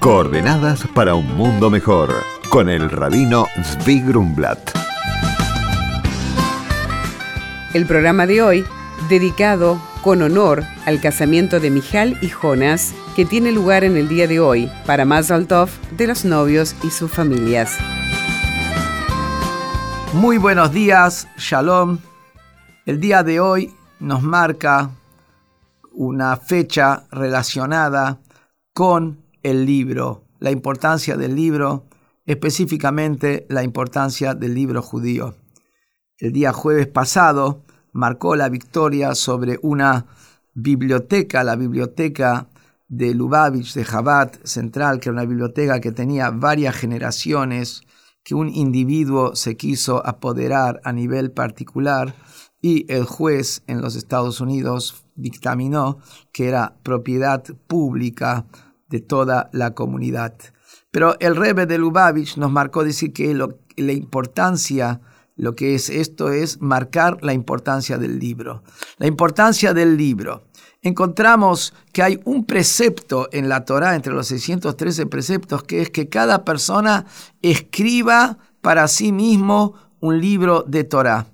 Coordenadas para un mundo mejor con el rabino Zvi Grumblat. El programa de hoy dedicado con honor al casamiento de Mijal y Jonas que tiene lugar en el día de hoy para Mazal Tov de los novios y sus familias. Muy buenos días, Shalom. El día de hoy nos marca una fecha relacionada con el libro, la importancia del libro, específicamente la importancia del libro judío. El día jueves pasado marcó la victoria sobre una biblioteca, la biblioteca de Lubavitch, de Jabat Central, que era una biblioteca que tenía varias generaciones, que un individuo se quiso apoderar a nivel particular y el juez en los Estados Unidos dictaminó que era propiedad pública de toda la comunidad. Pero el Rebbe de Lubavitch nos marcó decir que la importancia, lo que es esto es marcar la importancia del libro. La importancia del libro. Encontramos que hay un precepto en la Torá, entre los 613 preceptos, que es que cada persona escriba para sí mismo un libro de Torá.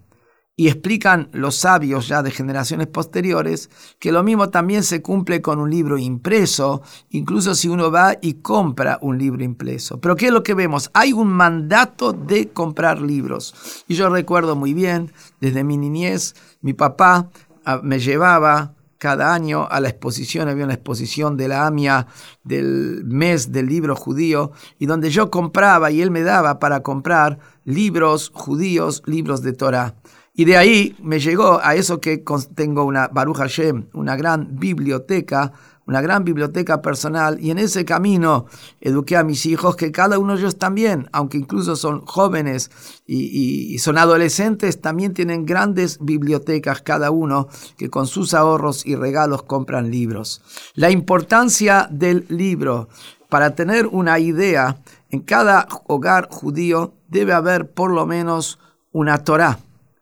Y explican los sabios ya de generaciones posteriores que lo mismo también se cumple con un libro impreso, incluso si uno va y compra un libro impreso. Pero ¿qué es lo que vemos? Hay un mandato de comprar libros. Y yo recuerdo muy bien, desde mi niñez, mi papá ah, me llevaba cada año a la exposición, había una exposición de la AMIA del mes del libro judío, y donde yo compraba y él me daba para comprar libros judíos, libros de Torah. Y de ahí me llegó a eso que tengo una Baruch Hashem, una gran biblioteca, una gran biblioteca personal, y en ese camino eduqué a mis hijos que cada uno de ellos también, aunque incluso son jóvenes y, son adolescentes, también tienen grandes bibliotecas cada uno que con sus ahorros y regalos compran libros. La importancia del libro. Para tener una idea, en cada hogar judío debe haber por lo menos una Torah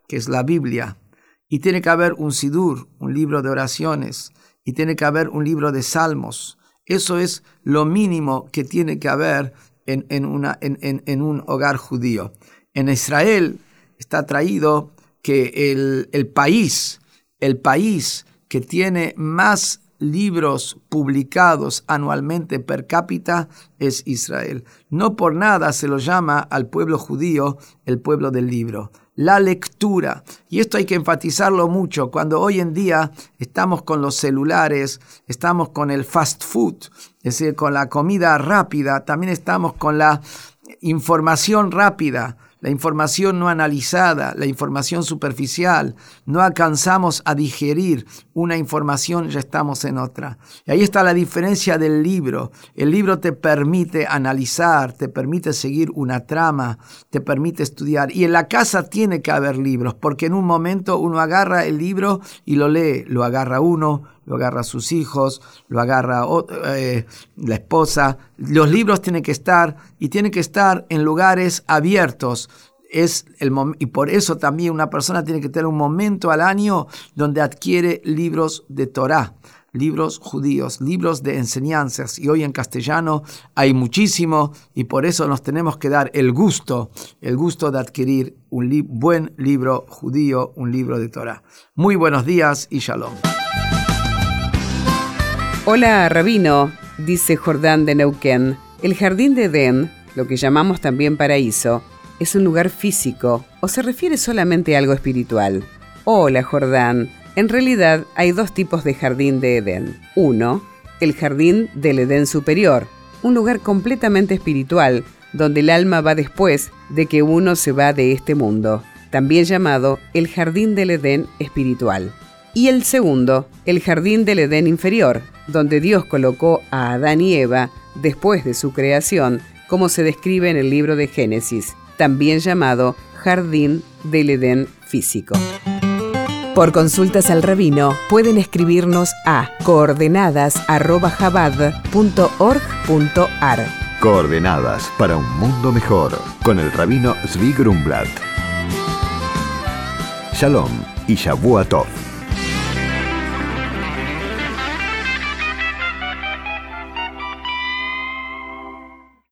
que es la Biblia, y tiene que haber un Sidur, un libro de oraciones, y tiene que haber un libro de salmos. Eso es lo mínimo que tiene que haber en, una, en, un hogar judío. En Israel está traído que el, el país, el país que tiene más libros publicados anualmente per cápita es Israel. No por nada se lo llama al pueblo judío el pueblo del libro la lectura. Y esto hay que enfatizarlo mucho cuando hoy en día estamos con los celulares, estamos con el fast food, es decir, con la comida rápida, también estamos con la información rápida la información no analizada, la información superficial, no alcanzamos a digerir una información, ya estamos en otra. Y ahí está la diferencia del libro. El libro te permite analizar, te permite seguir una trama, te permite estudiar. Y en la casa tiene que haber libros, porque en un momento uno agarra el libro y lo lee, lo agarra uno, lo agarra a sus hijos, lo agarra eh, la esposa. Los libros tienen que estar y tienen que estar en lugares abiertos. Es el y por eso también una persona tiene que tener un momento al año donde adquiere libros de Torah, libros judíos, libros de enseñanzas. Y hoy en castellano hay muchísimo y por eso nos tenemos que dar el gusto, el gusto de adquirir un buen libro judío, un libro de Torah. Muy buenos días y shalom. Hola, Rabino, dice Jordán de Neuquén. El jardín de Edén, lo que llamamos también paraíso, es un lugar físico o se refiere solamente a algo espiritual. Hola, Jordán. En realidad hay dos tipos de jardín de Edén. Uno, el jardín del Edén superior, un lugar completamente espiritual, donde el alma va después de que uno se va de este mundo, también llamado el jardín del Edén espiritual. Y el segundo, el jardín del Edén inferior, donde Dios colocó a Adán y Eva después de su creación, como se describe en el libro de Génesis, también llamado Jardín del Edén físico. Por consultas al rabino pueden escribirnos a coordenadas@jabad.org.ar. Coordenadas para un mundo mejor con el rabino Zvi Grumblat. Shalom y Shavuot.